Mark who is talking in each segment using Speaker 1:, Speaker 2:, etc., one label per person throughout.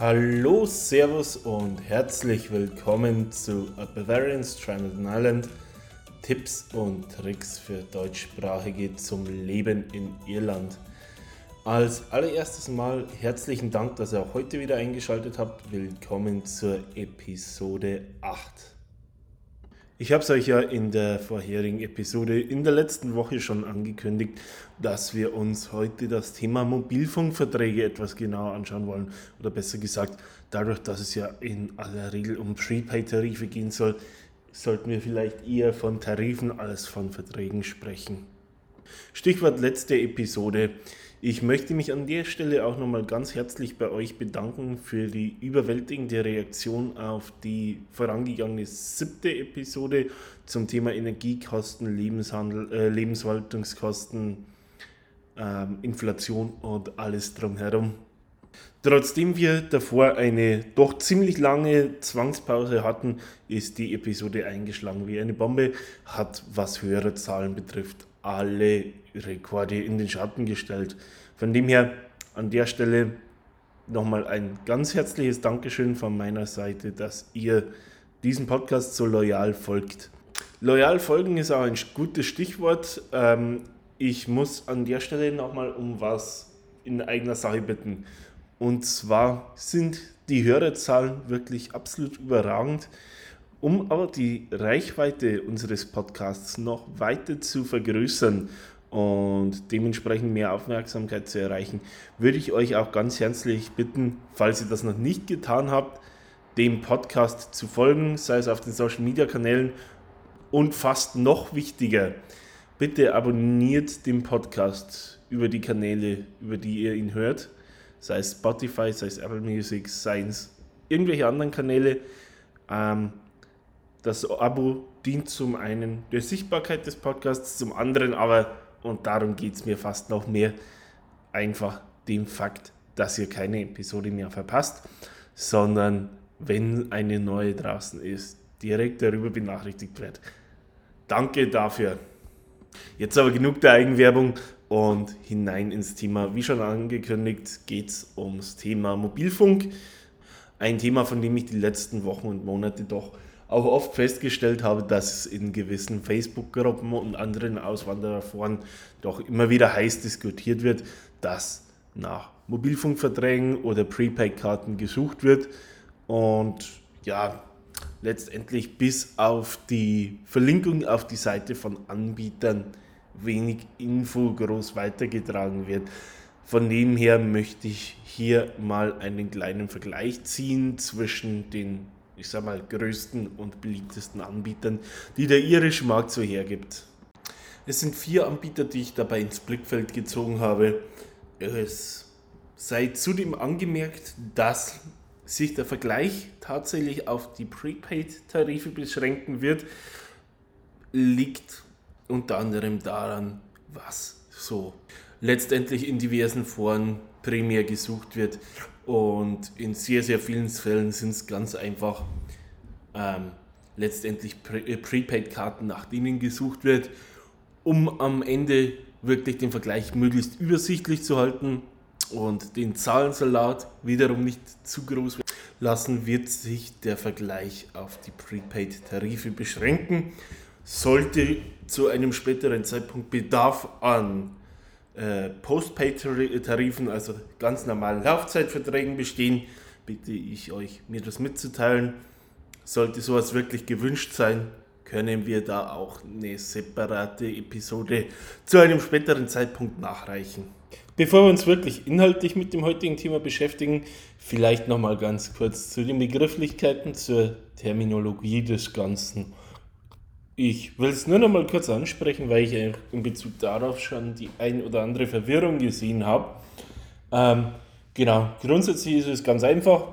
Speaker 1: Hallo, Servus und herzlich willkommen zu A Bavarian Stranded Island. Tipps und Tricks für Deutschsprachige zum Leben in Irland. Als allererstes Mal herzlichen Dank, dass ihr auch heute wieder eingeschaltet habt. Willkommen zur Episode 8. Ich habe es euch ja in der vorherigen Episode in der letzten Woche schon angekündigt, dass wir uns heute das Thema Mobilfunkverträge etwas genauer anschauen wollen. Oder besser gesagt, dadurch, dass es ja in aller Regel um Prepaid-Tarife gehen soll, sollten wir vielleicht eher von Tarifen als von Verträgen sprechen. Stichwort letzte Episode. Ich möchte mich an der Stelle auch nochmal ganz herzlich bei euch bedanken für die überwältigende Reaktion auf die vorangegangene siebte Episode zum Thema Energiekosten, Lebenshandel, äh, Lebenshaltungskosten, ähm, Inflation und alles drumherum. Trotzdem wir davor eine doch ziemlich lange Zwangspause hatten, ist die Episode eingeschlagen wie eine Bombe, hat was höhere Zahlen betrifft alle Rekorde in den Schatten gestellt. Von dem her an der Stelle nochmal ein ganz herzliches Dankeschön von meiner Seite, dass ihr diesem Podcast so loyal folgt. Loyal folgen ist auch ein gutes Stichwort. Ähm, ich muss an der Stelle nochmal um was in eigener Sache bitten. Und zwar sind die Hörerzahlen wirklich absolut überragend. Um aber die Reichweite unseres Podcasts noch weiter zu vergrößern und dementsprechend mehr Aufmerksamkeit zu erreichen, würde ich euch auch ganz herzlich bitten, falls ihr das noch nicht getan habt, dem Podcast zu folgen, sei es auf den Social Media Kanälen und fast noch wichtiger, bitte abonniert den Podcast über die Kanäle, über die ihr ihn hört, sei es Spotify, sei es Apple Music, sei es irgendwelche anderen Kanäle. Ähm, das Abo dient zum einen der Sichtbarkeit des Podcasts, zum anderen aber, und darum geht es mir fast noch mehr, einfach dem Fakt, dass ihr keine Episode mehr verpasst, sondern wenn eine neue draußen ist, direkt darüber benachrichtigt wird. Danke dafür. Jetzt aber genug der Eigenwerbung und hinein ins Thema. Wie schon angekündigt, geht es ums Thema Mobilfunk. Ein Thema, von dem ich die letzten Wochen und Monate doch auch oft festgestellt habe, dass in gewissen Facebook-Gruppen und anderen Auswandererforen doch immer wieder heiß diskutiert wird, dass nach Mobilfunkverträgen oder Prepaid-Karten gesucht wird. Und ja, letztendlich bis auf die Verlinkung auf die Seite von Anbietern wenig Info groß weitergetragen wird. Von dem her möchte ich hier mal einen kleinen Vergleich ziehen zwischen den ich sag mal, größten und beliebtesten Anbietern, die der irische Markt so hergibt. Es sind vier Anbieter, die ich dabei ins Blickfeld gezogen habe. Es sei zudem angemerkt, dass sich der Vergleich tatsächlich auf die Prepaid-Tarife beschränken wird, liegt unter anderem daran, was so letztendlich in diversen Foren primär gesucht wird. Und in sehr, sehr vielen Fällen sind es ganz einfach ähm, letztendlich Pre äh, Prepaid-Karten, nach denen gesucht wird, um am Ende wirklich den Vergleich möglichst übersichtlich zu halten und den Zahlensalat wiederum nicht zu groß lassen, wird sich der Vergleich auf die Prepaid-Tarife beschränken. Sollte zu einem späteren Zeitpunkt Bedarf an äh, Postpaid-Tarifen, also ganz normalen Laufzeitverträgen bestehen, bitte ich euch, mir das mitzuteilen. Sollte sowas wirklich gewünscht sein, können wir da auch eine separate Episode zu einem späteren Zeitpunkt nachreichen. Bevor wir uns wirklich inhaltlich mit dem heutigen Thema beschäftigen, vielleicht nochmal ganz kurz zu den Begrifflichkeiten, zur Terminologie des Ganzen. Ich will es nur noch mal kurz ansprechen, weil ich in Bezug darauf schon die ein oder andere Verwirrung gesehen habe. Ähm, genau, grundsätzlich ist es ganz einfach.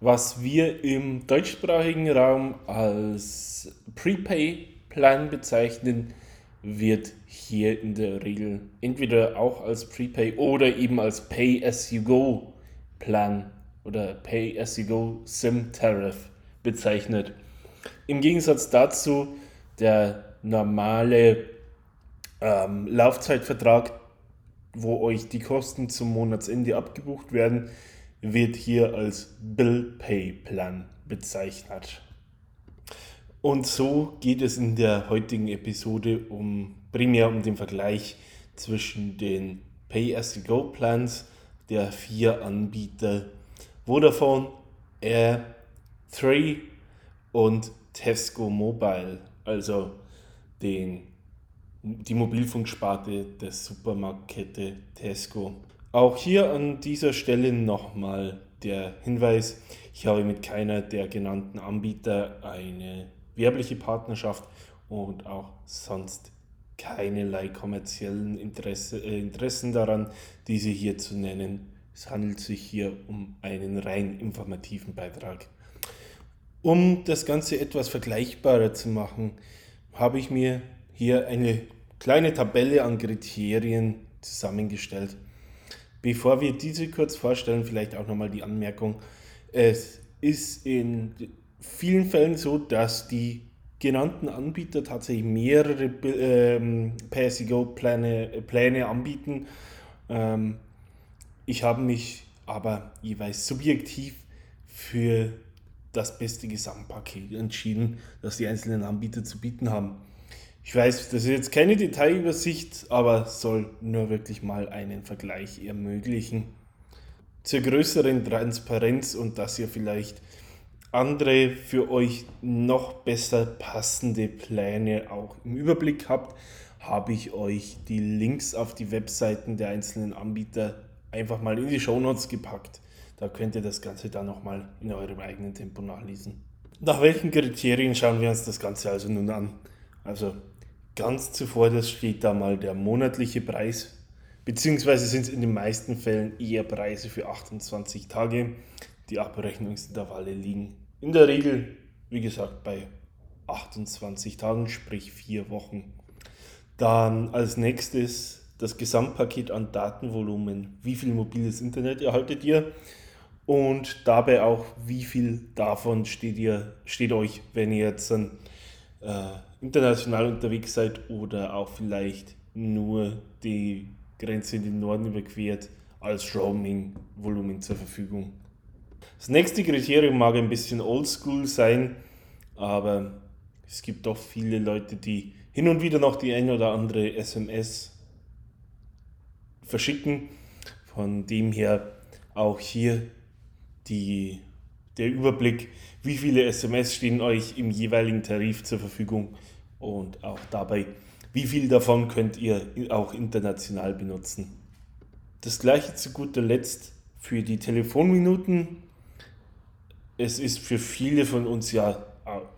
Speaker 1: Was wir im deutschsprachigen Raum als Prepay-Plan bezeichnen, wird hier in der Regel entweder auch als Prepay oder eben als Pay-as-you-go-Plan oder Pay-as-you-go SIM-Tariff bezeichnet. Im Gegensatz dazu der normale ähm, Laufzeitvertrag, wo euch die Kosten zum Monatsende abgebucht werden, wird hier als Bill Pay Plan bezeichnet. Und so geht es in der heutigen Episode um primär um den Vergleich zwischen den Pay-as-you-go-Plans der vier Anbieter Vodafone, Air, 3 und Tesco Mobile, also den, die Mobilfunksparte der Supermarktkette Tesco. Auch hier an dieser Stelle nochmal der Hinweis, ich habe mit keiner der genannten Anbieter eine werbliche Partnerschaft und auch sonst keinerlei kommerziellen Interesse, äh, Interessen daran, diese hier zu nennen. Es handelt sich hier um einen rein informativen Beitrag. Um das Ganze etwas vergleichbarer zu machen, habe ich mir hier eine kleine Tabelle an Kriterien zusammengestellt. Bevor wir diese kurz vorstellen, vielleicht auch nochmal die Anmerkung. Es ist in vielen Fällen so, dass die genannten Anbieter tatsächlich mehrere ähm, Pay-as-you-go-Pläne Pläne anbieten. Ähm, ich habe mich aber jeweils subjektiv für das beste Gesamtpaket entschieden, das die einzelnen Anbieter zu bieten haben. Ich weiß, das ist jetzt keine Detailübersicht, aber soll nur wirklich mal einen Vergleich ermöglichen. Zur größeren Transparenz und dass ihr vielleicht andere für euch noch besser passende Pläne auch im Überblick habt, habe ich euch die Links auf die Webseiten der einzelnen Anbieter einfach mal in die Shownotes gepackt. Da könnt ihr das Ganze dann nochmal in eurem eigenen Tempo nachlesen. Nach welchen Kriterien schauen wir uns das Ganze also nun an? Also ganz zuvor, das steht da mal der monatliche Preis, beziehungsweise sind es in den meisten Fällen eher Preise für 28 Tage. Die Abrechnungsintervalle liegen in der Regel, wie gesagt, bei 28 Tagen, sprich vier Wochen. Dann als nächstes das Gesamtpaket an Datenvolumen. Wie viel mobiles Internet erhaltet ihr? Und dabei auch, wie viel davon steht, ihr, steht euch, wenn ihr jetzt äh, international unterwegs seid oder auch vielleicht nur die Grenze in den Norden überquert, als Roaming-Volumen zur Verfügung. Das nächste Kriterium mag ein bisschen oldschool sein, aber es gibt doch viele Leute, die hin und wieder noch die ein oder andere SMS verschicken. Von dem her auch hier die, der Überblick, wie viele SMS stehen euch im jeweiligen Tarif zur Verfügung und auch dabei, wie viel davon könnt ihr auch international benutzen. Das gleiche zu guter Letzt für die Telefonminuten es ist für viele von uns ja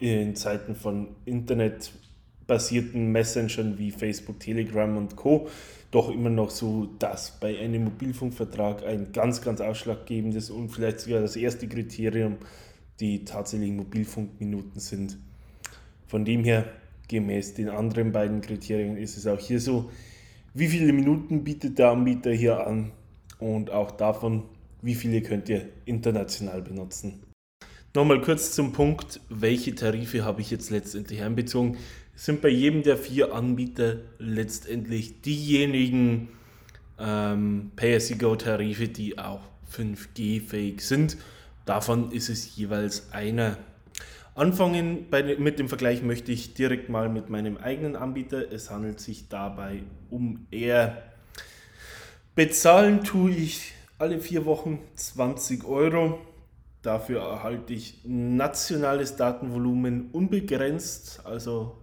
Speaker 1: in Zeiten von internetbasierten Messengern wie Facebook, Telegram und Co. doch immer noch so, dass bei einem Mobilfunkvertrag ein ganz, ganz ausschlaggebendes und vielleicht sogar das erste Kriterium die tatsächlichen Mobilfunkminuten sind. Von dem her, gemäß den anderen beiden Kriterien, ist es auch hier so, wie viele Minuten bietet der Anbieter hier an und auch davon, wie viele könnt ihr international benutzen. Nochmal kurz zum Punkt, welche Tarife habe ich jetzt letztendlich einbezogen? Sind bei jedem der vier Anbieter letztendlich diejenigen ähm, Pay-as-you-go-Tarife, die auch 5G-fähig sind. Davon ist es jeweils einer. Anfangen bei, mit dem Vergleich möchte ich direkt mal mit meinem eigenen Anbieter. Es handelt sich dabei um Air. Bezahlen tue ich alle vier Wochen 20 Euro. Dafür erhalte ich nationales Datenvolumen unbegrenzt, also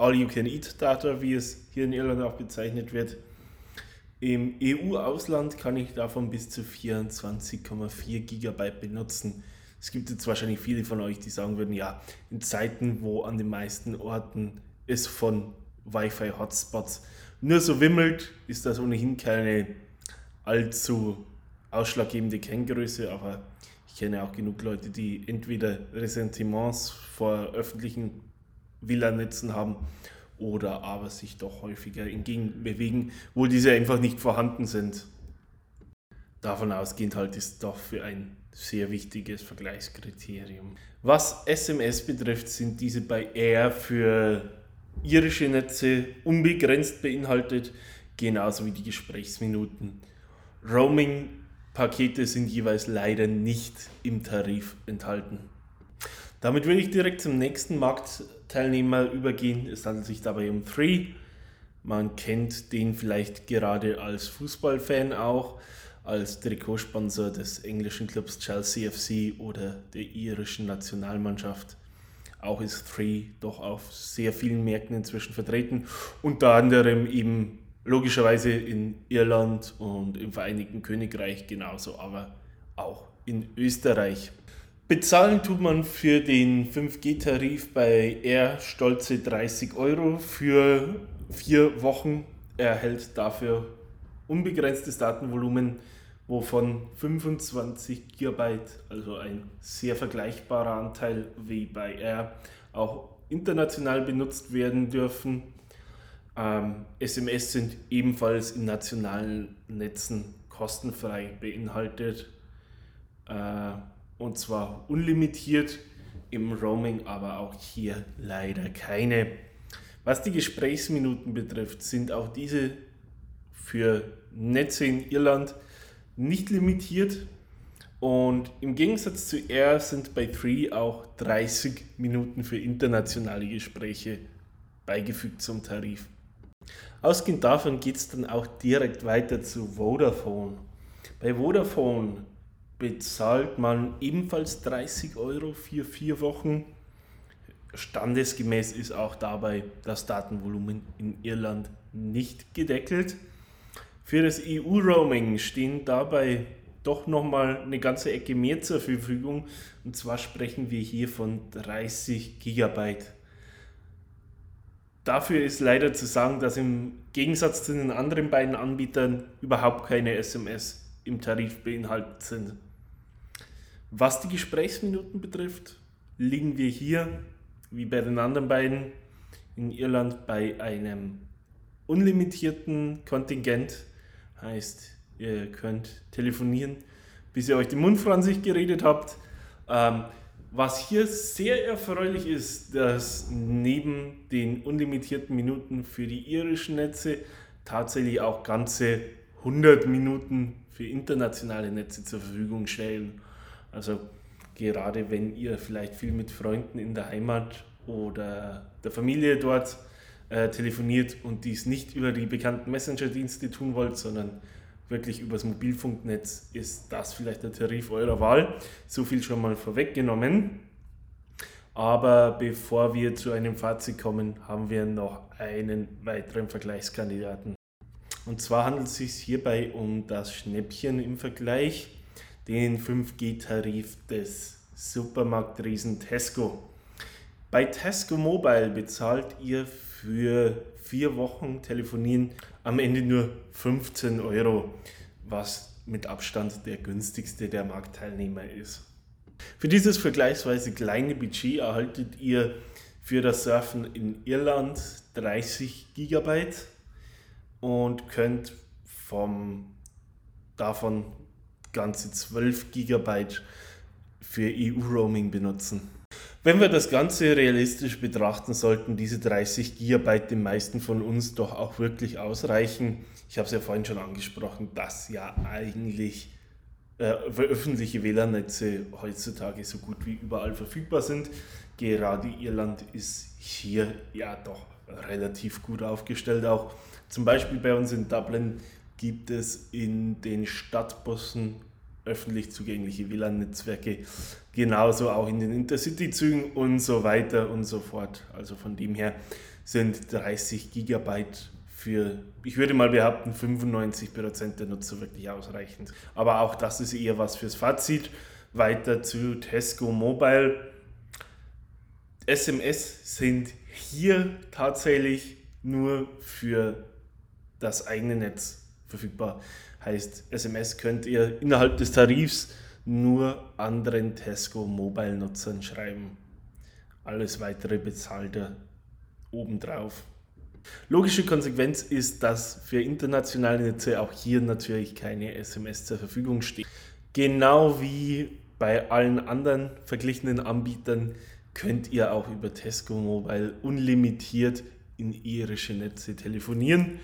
Speaker 1: All-You-Can-Eat-Data, wie es hier in Irland auch bezeichnet wird. Im EU-Ausland kann ich davon bis zu 24,4 GB benutzen. Es gibt jetzt wahrscheinlich viele von euch, die sagen würden, ja, in Zeiten, wo an den meisten Orten es von Wi-Fi-Hotspots nur so wimmelt, ist das ohnehin keine allzu ausschlaggebende Kenngröße, aber ich kenne auch genug Leute, die entweder Ressentiments vor öffentlichen Villanetzen haben oder aber sich doch häufiger entgegen bewegen, wo diese einfach nicht vorhanden sind. Davon ausgehend halt ist doch für ein sehr wichtiges Vergleichskriterium. Was SMS betrifft, sind diese bei Air für irische Netze unbegrenzt beinhaltet, genauso wie die Gesprächsminuten. Roaming Pakete sind jeweils leider nicht im Tarif enthalten. Damit würde ich direkt zum nächsten Marktteilnehmer übergehen. Es handelt sich dabei um Free. Man kennt den vielleicht gerade als Fußballfan auch, als Trikotsponsor des englischen Clubs Chelsea FC oder der irischen Nationalmannschaft. Auch ist Three doch auf sehr vielen Märkten inzwischen vertreten, unter anderem eben logischerweise in Irland und im Vereinigten Königreich genauso, aber auch in Österreich. Bezahlen tut man für den 5G-Tarif bei Air stolze 30 Euro für vier Wochen. Er erhält dafür unbegrenztes Datenvolumen, wovon 25 GB, also ein sehr vergleichbarer Anteil wie bei Air, auch international benutzt werden dürfen. Ähm, SMS sind ebenfalls in nationalen Netzen kostenfrei beinhaltet. Äh, und zwar unlimitiert im Roaming, aber auch hier leider keine. Was die Gesprächsminuten betrifft, sind auch diese für Netze in Irland nicht limitiert. Und im Gegensatz zu Air sind bei 3 auch 30 Minuten für internationale Gespräche beigefügt zum Tarif. Ausgehend davon geht es dann auch direkt weiter zu Vodafone. Bei Vodafone bezahlt man ebenfalls 30 Euro für vier Wochen. Standesgemäß ist auch dabei das Datenvolumen in Irland nicht gedeckelt. Für das EU-Roaming stehen dabei doch nochmal eine ganze Ecke mehr zur Verfügung. Und zwar sprechen wir hier von 30 Gigabyte. Dafür ist leider zu sagen, dass im Gegensatz zu den anderen beiden Anbietern überhaupt keine SMS im Tarif beinhaltet sind. Was die Gesprächsminuten betrifft, liegen wir hier, wie bei den anderen beiden, in Irland bei einem unlimitierten Kontingent. Heißt, ihr könnt telefonieren, bis ihr euch den Mund vor an sich geredet habt. Ähm, was hier sehr erfreulich ist, dass neben den unlimitierten Minuten für die irischen Netze tatsächlich auch ganze 100 Minuten für internationale Netze zur Verfügung stellen. Also gerade wenn ihr vielleicht viel mit Freunden in der Heimat oder der Familie dort äh, telefoniert und dies nicht über die bekannten Messenger-Dienste tun wollt, sondern wirklich übers Mobilfunknetz, ist das vielleicht der Tarif eurer Wahl. So viel schon mal vorweggenommen. Aber bevor wir zu einem Fazit kommen, haben wir noch einen weiteren Vergleichskandidaten. Und zwar handelt es sich hierbei um das Schnäppchen im Vergleich den 5G-Tarif des Supermarktriesen Tesco. Bei Tesco Mobile bezahlt ihr für vier Wochen Telefonieren am Ende nur 15 Euro, was mit Abstand der günstigste der Marktteilnehmer ist. Für dieses vergleichsweise kleine Budget erhaltet ihr für das Surfen in Irland 30 GB und könnt vom davon ganze 12 GB für EU-Roaming benutzen. Wenn wir das Ganze realistisch betrachten, sollten diese 30 GB den meisten von uns doch auch wirklich ausreichen. Ich habe es ja vorhin schon angesprochen, dass ja eigentlich äh, öffentliche WLAN-Netze heutzutage so gut wie überall verfügbar sind. Gerade Irland ist hier ja doch relativ gut aufgestellt. Auch zum Beispiel bei uns in Dublin gibt es in den Stadtbussen öffentlich zugängliche WLAN-Netzwerke, genauso auch in den Intercity-Zügen und so weiter und so fort. Also von dem her sind 30 Gigabyte für, ich würde mal behaupten, 95% der Nutzer wirklich ausreichend. Aber auch das ist eher was fürs Fazit. Weiter zu Tesco Mobile. SMS sind hier tatsächlich nur für das eigene Netz verfügbar. Heißt, SMS könnt ihr innerhalb des Tarifs nur anderen Tesco Mobile-Nutzern schreiben. Alles weitere bezahlt er obendrauf. Logische Konsequenz ist, dass für internationale Netze auch hier natürlich keine SMS zur Verfügung steht. Genau wie bei allen anderen verglichenen Anbietern könnt ihr auch über Tesco Mobile unlimitiert in irische Netze telefonieren.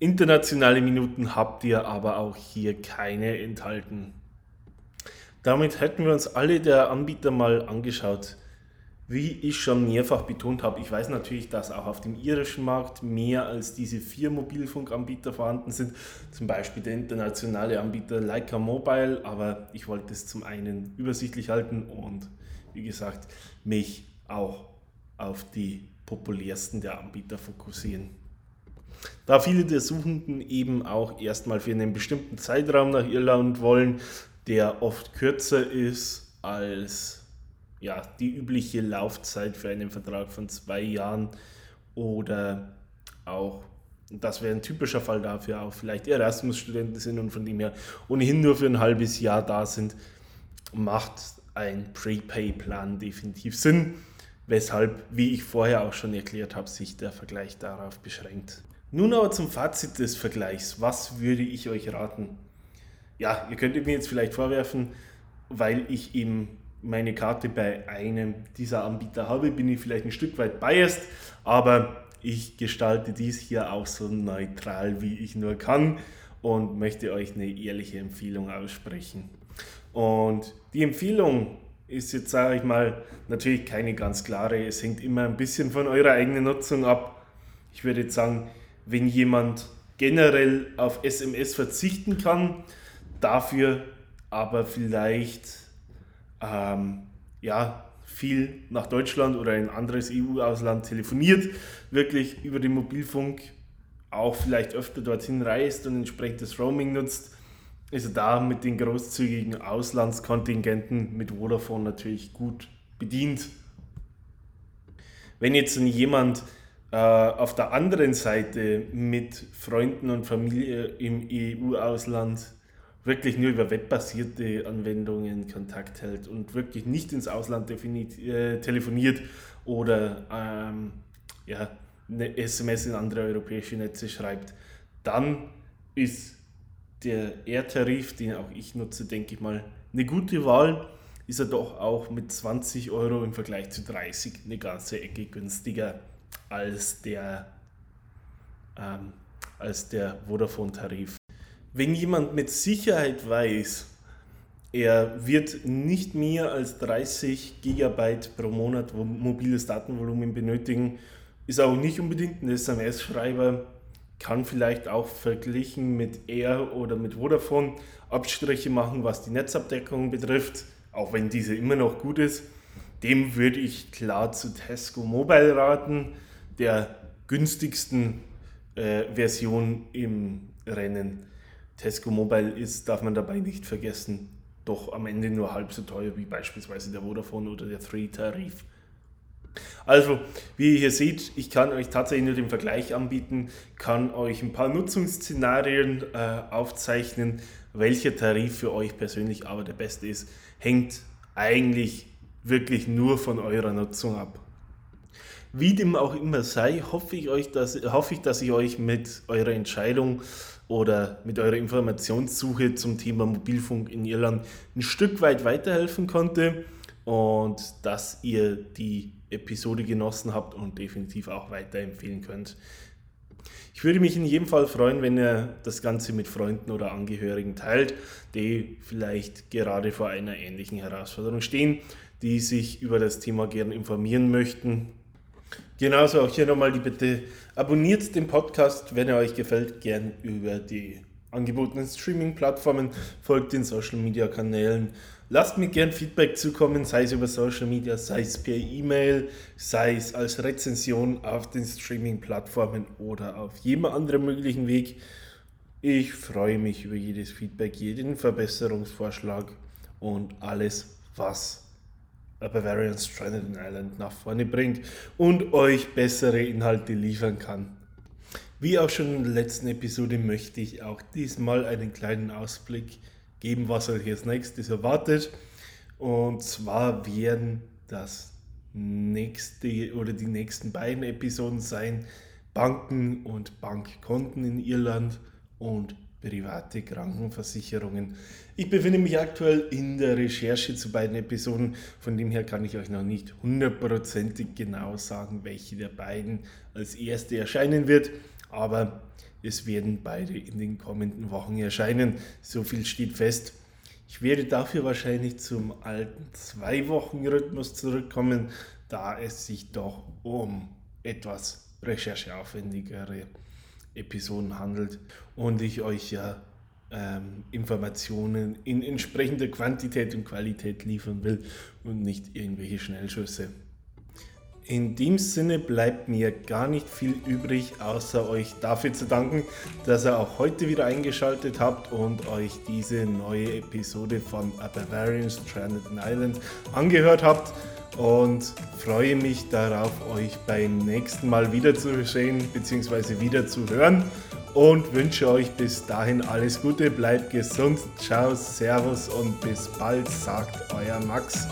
Speaker 1: Internationale Minuten habt ihr aber auch hier keine enthalten. Damit hätten wir uns alle der Anbieter mal angeschaut. Wie ich schon mehrfach betont habe, ich weiß natürlich, dass auch auf dem irischen Markt mehr als diese vier Mobilfunkanbieter vorhanden sind, zum Beispiel der internationale Anbieter Leica Mobile, aber ich wollte es zum einen übersichtlich halten und wie gesagt mich auch auf die populärsten der Anbieter fokussieren. Da viele der Suchenden eben auch erstmal für einen bestimmten Zeitraum nach Irland wollen, der oft kürzer ist als ja, die übliche Laufzeit für einen Vertrag von zwei Jahren oder auch, das wäre ein typischer Fall dafür, auch vielleicht Erasmus-Studenten sind und von dem her ohnehin nur für ein halbes Jahr da sind, macht ein Prepay-Plan definitiv Sinn, weshalb, wie ich vorher auch schon erklärt habe, sich der Vergleich darauf beschränkt. Nun aber zum Fazit des Vergleichs. Was würde ich euch raten? Ja, ihr könntet mir jetzt vielleicht vorwerfen, weil ich eben meine Karte bei einem dieser Anbieter habe, bin ich vielleicht ein Stück weit biased, aber ich gestalte dies hier auch so neutral wie ich nur kann und möchte euch eine ehrliche Empfehlung aussprechen. Und die Empfehlung ist jetzt, sage ich mal, natürlich keine ganz klare. Es hängt immer ein bisschen von eurer eigenen Nutzung ab. Ich würde jetzt sagen, wenn jemand generell auf SMS verzichten kann, dafür aber vielleicht ähm, ja, viel nach Deutschland oder ein anderes EU-Ausland telefoniert, wirklich über den Mobilfunk auch vielleicht öfter dorthin reist und entsprechendes Roaming nutzt, ist er da mit den großzügigen Auslandskontingenten mit Vodafone natürlich gut bedient. Wenn jetzt jemand auf der anderen Seite mit Freunden und Familie im EU-Ausland wirklich nur über webbasierte Anwendungen Kontakt hält und wirklich nicht ins Ausland äh, telefoniert oder ähm, ja, eine SMS in andere europäische Netze schreibt, dann ist der R-Tarif, den auch ich nutze, denke ich mal, eine gute Wahl. Ist er doch auch mit 20 Euro im Vergleich zu 30 eine ganze Ecke günstiger als der, ähm, als der Vodafone-Tarif. Wenn jemand mit Sicherheit weiß, er wird nicht mehr als 30 GB pro Monat mobiles Datenvolumen benötigen, ist auch nicht unbedingt ein SMS-Schreiber, kann vielleicht auch verglichen mit Air oder mit Vodafone Abstriche machen, was die Netzabdeckung betrifft, auch wenn diese immer noch gut ist. Dem würde ich klar zu Tesco Mobile raten der günstigsten äh, Version im Rennen. Tesco Mobile ist, darf man dabei nicht vergessen, doch am Ende nur halb so teuer wie beispielsweise der Vodafone oder der 3-Tarif. Also, wie ihr hier seht, ich kann euch tatsächlich nur den Vergleich anbieten, kann euch ein paar Nutzungsszenarien äh, aufzeichnen, welcher Tarif für euch persönlich aber der beste ist, hängt eigentlich wirklich nur von eurer Nutzung ab. Wie dem auch immer sei, hoffe ich, euch, dass, hoffe ich, dass ich euch mit eurer Entscheidung oder mit eurer Informationssuche zum Thema Mobilfunk in Irland ein Stück weit weiterhelfen konnte und dass ihr die Episode genossen habt und definitiv auch weiterempfehlen könnt. Ich würde mich in jedem Fall freuen, wenn ihr das Ganze mit Freunden oder Angehörigen teilt, die vielleicht gerade vor einer ähnlichen Herausforderung stehen, die sich über das Thema gerne informieren möchten Genauso auch hier nochmal die Bitte, abonniert den Podcast, wenn er euch gefällt, gern über die angebotenen Streaming-Plattformen, folgt den Social-Media-Kanälen, lasst mir gern Feedback zukommen, sei es über Social Media, sei es per E-Mail, sei es als Rezension auf den Streaming-Plattformen oder auf jedem anderen möglichen Weg. Ich freue mich über jedes Feedback, jeden Verbesserungsvorschlag und alles, was A Bavarian Stranded in Ireland nach vorne bringt und euch bessere Inhalte liefern kann. Wie auch schon in der letzten Episode möchte ich auch diesmal einen kleinen Ausblick geben, was euch als nächstes erwartet. Und zwar werden das nächste oder die nächsten beiden Episoden sein Banken und Bankkonten in Irland und private Krankenversicherungen. Ich befinde mich aktuell in der Recherche zu beiden Episoden, von dem her kann ich euch noch nicht hundertprozentig genau sagen, welche der beiden als erste erscheinen wird, aber es werden beide in den kommenden Wochen erscheinen. So viel steht fest. Ich werde dafür wahrscheinlich zum alten Zwei-Wochen-Rhythmus zurückkommen, da es sich doch um etwas rechercheaufwendigere Episoden handelt und ich euch ja ähm, Informationen in entsprechender Quantität und Qualität liefern will und nicht irgendwelche Schnellschüsse. In dem Sinne bleibt mir gar nicht viel übrig, außer euch dafür zu danken, dass ihr auch heute wieder eingeschaltet habt und euch diese neue Episode von A Bavarian Stranded Island angehört habt und freue mich darauf, euch beim nächsten Mal wiederzusehen bzw. wieder zu hören und wünsche euch bis dahin alles Gute, bleibt gesund, ciao, servus und bis bald, sagt euer Max.